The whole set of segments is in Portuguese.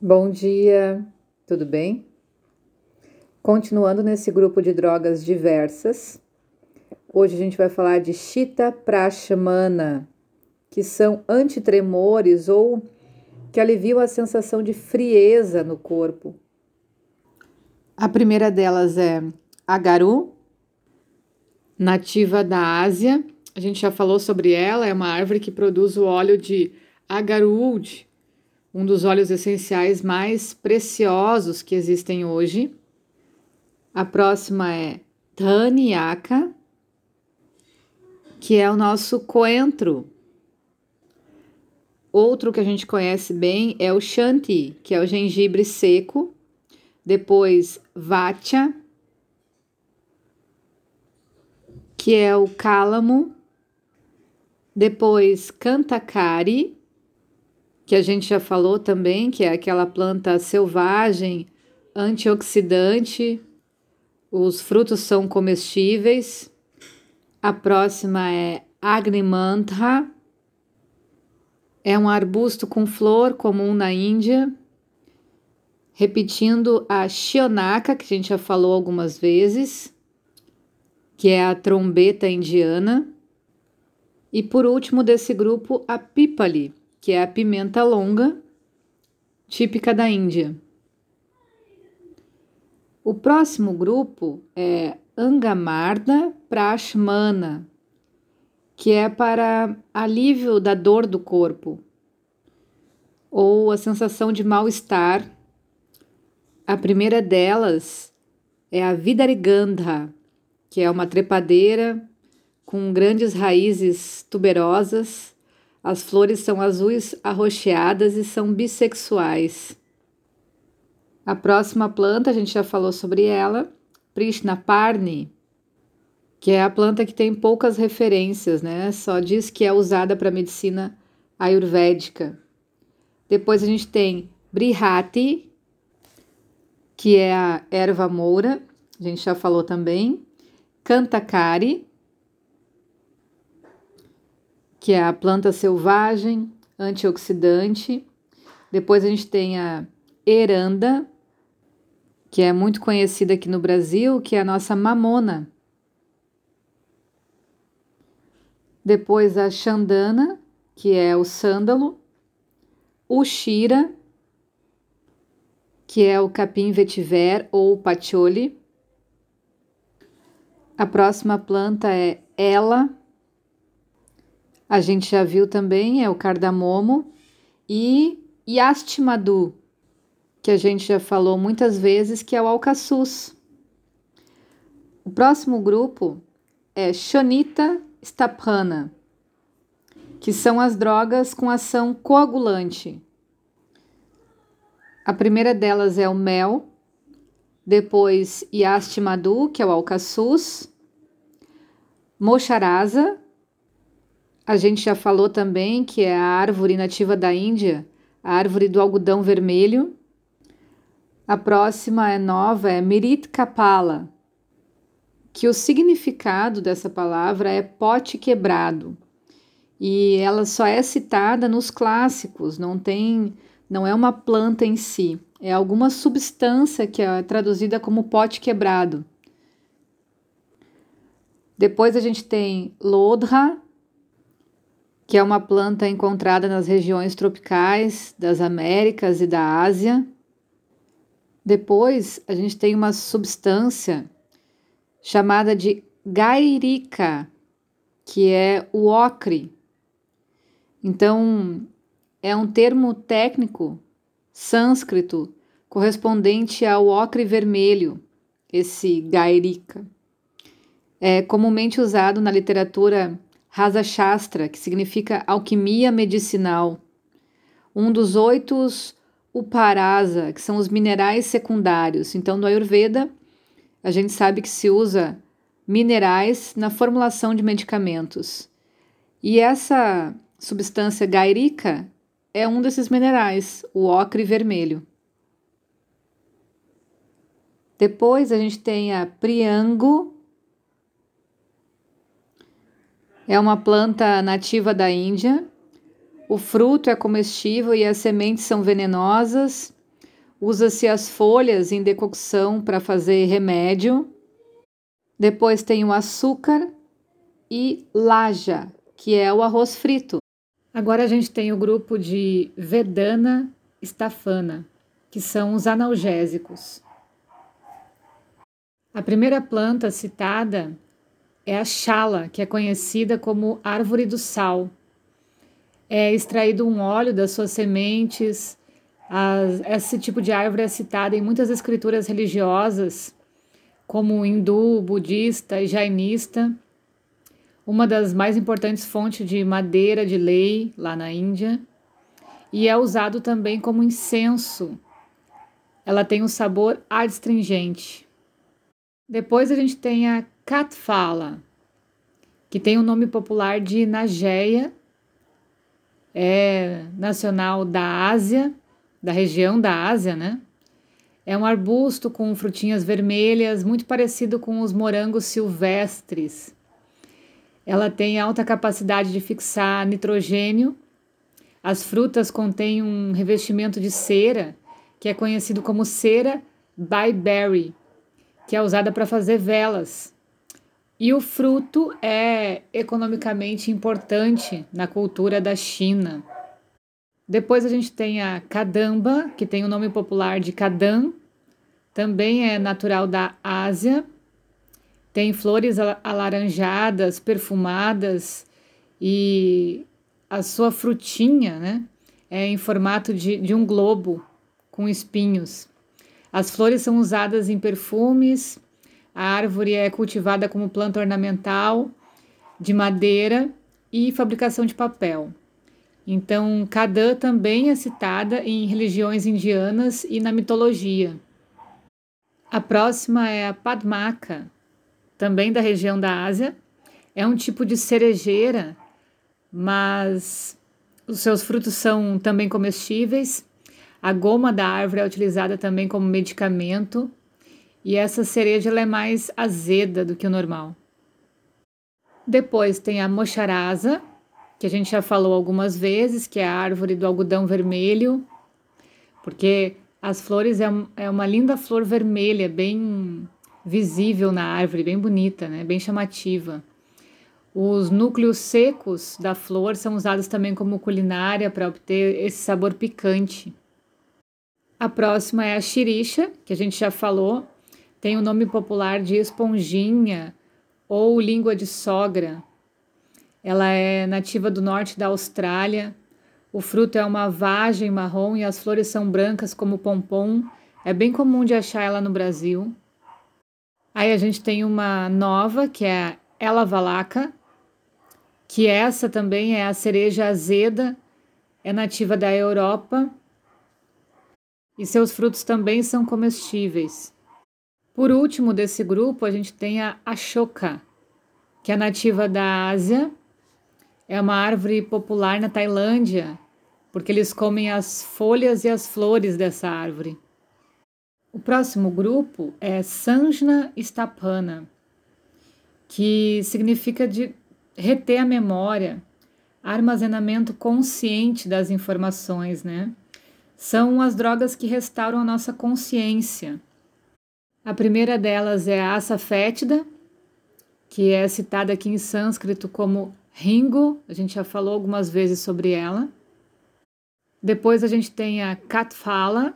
Bom dia, tudo bem? Continuando nesse grupo de drogas diversas, hoje a gente vai falar de Chita Prashmana, que são antitremores ou que aliviam a sensação de frieza no corpo. A primeira delas é Agaru, nativa da Ásia. A gente já falou sobre ela, é uma árvore que produz o óleo de Agaruwood, um dos óleos essenciais mais preciosos que existem hoje. A próxima é Dhanyaka, que é o nosso coentro. Outro que a gente conhece bem é o Shanti, que é o gengibre seco. Depois, Vacha, que é o cálamo. Depois, Cantakari, que a gente já falou também, que é aquela planta selvagem, antioxidante. Os frutos são comestíveis. A próxima é Agnimantra. É um arbusto com flor comum na Índia. Repetindo a Shionaka, que a gente já falou algumas vezes, que é a trombeta indiana. E por último desse grupo, a Pipali, que é a pimenta longa, típica da Índia. O próximo grupo é Angamarda Prashmana, que é para alívio da dor do corpo ou a sensação de mal-estar. A primeira delas é a Vidarigandha, que é uma trepadeira com grandes raízes tuberosas as flores são azuis arroxeadas e são bissexuais. A próxima planta, a gente já falou sobre ela, Prishnaparni, que é a planta que tem poucas referências, né? Só diz que é usada para medicina ayurvédica. Depois a gente tem Brihati, que é a erva moura, a gente já falou também. Kantakari, que é a planta selvagem, antioxidante. Depois a gente tem a eranda, que é muito conhecida aqui no Brasil, que é a nossa mamona. Depois a chandana, que é o sândalo. O shira, que é o capim vetiver ou patchouli. A próxima planta é ela, a gente já viu também é o cardamomo e Yastimadu, que a gente já falou muitas vezes, que é o alcaçuz. O próximo grupo é Shonita Staphana, que são as drogas com ação coagulante. A primeira delas é o mel, depois Yastimadu, que é o alcaçuz, Mocharasa, a gente já falou também que é a árvore nativa da Índia, a árvore do algodão vermelho. A próxima é nova, é Mirit Kapala, que o significado dessa palavra é pote quebrado. E ela só é citada nos clássicos, não tem, não é uma planta em si, é alguma substância que é traduzida como pote quebrado. Depois a gente tem Lodra, que é uma planta encontrada nas regiões tropicais das Américas e da Ásia. Depois, a gente tem uma substância chamada de gairica, que é o ocre. Então, é um termo técnico sânscrito correspondente ao ocre vermelho, esse gairica. É comumente usado na literatura Rasa Shastra, que significa alquimia medicinal. Um dos oito Uparasa, que são os minerais secundários. Então, no Ayurveda, a gente sabe que se usa minerais na formulação de medicamentos. E essa substância gairica é um desses minerais, o ocre vermelho. Depois a gente tem a Priango É uma planta nativa da Índia. O fruto é comestível e as sementes são venenosas. Usa-se as folhas em decocção para fazer remédio. Depois tem o açúcar e laja, que é o arroz frito. Agora a gente tem o grupo de Vedana Stafana, que são os analgésicos. A primeira planta citada é a chala, que é conhecida como árvore do sal. É extraído um óleo das suas sementes. As, esse tipo de árvore é citada em muitas escrituras religiosas, como hindu, budista e jainista. Uma das mais importantes fontes de madeira de lei lá na Índia. E é usado também como incenso. Ela tem um sabor adstringente. Depois a gente tem a Katfala, que tem o nome popular de Nageia, é nacional da Ásia, da região da Ásia, né? É um arbusto com frutinhas vermelhas, muito parecido com os morangos silvestres. Ela tem alta capacidade de fixar nitrogênio. As frutas contêm um revestimento de cera, que é conhecido como cera byberry que é usada para fazer velas. E o fruto é economicamente importante na cultura da China. Depois a gente tem a cadamba, que tem o nome popular de cadam, também é natural da Ásia. Tem flores alaranjadas, perfumadas e a sua frutinha né, é em formato de, de um globo com espinhos. As flores são usadas em perfumes, a árvore é cultivada como planta ornamental, de madeira e fabricação de papel. Então, Kadã também é citada em religiões indianas e na mitologia. A próxima é a Padmaka, também da região da Ásia. É um tipo de cerejeira, mas os seus frutos são também comestíveis a goma da árvore é utilizada também como medicamento e essa cereja é mais azeda do que o normal. Depois tem a mocharasa, que a gente já falou algumas vezes, que é a árvore do algodão vermelho, porque as flores é, é uma linda flor vermelha, bem visível na árvore, bem bonita, né? bem chamativa. Os núcleos secos da flor são usados também como culinária para obter esse sabor picante. A próxima é a xirixa, que a gente já falou, tem o nome popular de esponjinha ou língua de sogra. Ela é nativa do norte da Austrália. O fruto é uma vagem marrom e as flores são brancas como pompom. É bem comum de achar ela no Brasil. Aí a gente tem uma nova, que é a Ela Valaca, que essa também é a cereja azeda, é nativa da Europa e seus frutos também são comestíveis. Por último desse grupo, a gente tem a Ashoka, que é nativa da Ásia, é uma árvore popular na Tailândia, porque eles comem as folhas e as flores dessa árvore. O próximo grupo é Sanjna Stapana, que significa de reter a memória, armazenamento consciente das informações, né? são as drogas que restauram a nossa consciência. A primeira delas é a asa fétida, que é citada aqui em sânscrito como Ringo, a gente já falou algumas vezes sobre ela. Depois a gente tem a Katfala,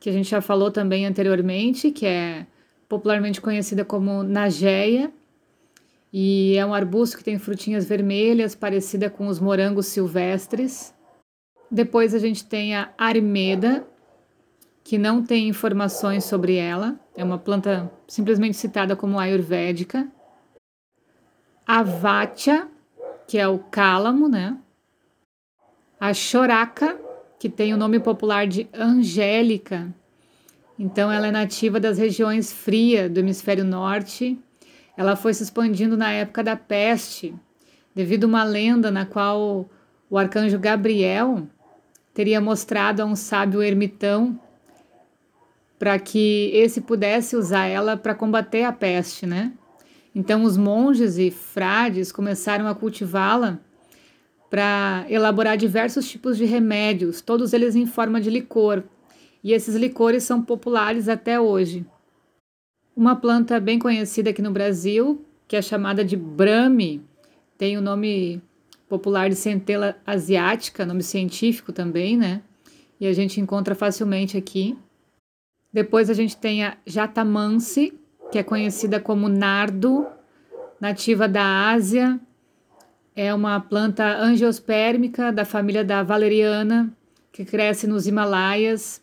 que a gente já falou também anteriormente, que é popularmente conhecida como Nageia, e é um arbusto que tem frutinhas vermelhas, parecida com os morangos silvestres. Depois a gente tem a Armeda, que não tem informações sobre ela, é uma planta simplesmente citada como ayurvédica. A Vatia, que é o cálamo, né? A Choraka, que tem o nome popular de Angélica. Então ela é nativa das regiões frias do hemisfério norte. Ela foi se expandindo na época da peste, devido a uma lenda na qual o arcanjo Gabriel teria mostrado a um sábio ermitão para que esse pudesse usar ela para combater a peste, né? Então os monges e frades começaram a cultivá-la para elaborar diversos tipos de remédios, todos eles em forma de licor. e esses licores são populares até hoje. Uma planta bem conhecida aqui no Brasil, que é chamada de brame, tem o nome popular de centela asiática, nome científico também, né? E a gente encontra facilmente aqui. Depois a gente tem a jatamansi, que é conhecida como nardo, nativa da Ásia. É uma planta angiospermica da família da valeriana, que cresce nos Himalaias.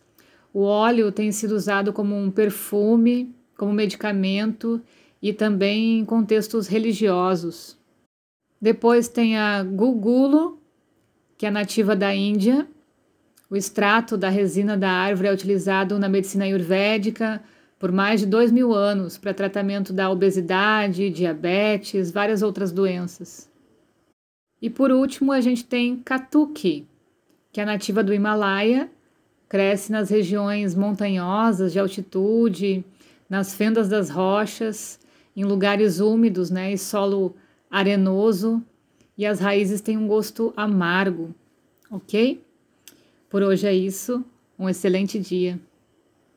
O óleo tem sido usado como um perfume, como medicamento e também em contextos religiosos. Depois tem a gugulo, que é nativa da Índia. O extrato da resina da árvore é utilizado na medicina ayurvédica por mais de dois mil anos para tratamento da obesidade, diabetes, várias outras doenças. E por último, a gente tem Katuki, que é nativa do Himalaia, cresce nas regiões montanhosas de altitude, nas fendas das rochas, em lugares úmidos né, e solo arenoso, e as raízes têm um gosto amargo, ok? Por hoje é isso. Um excelente dia.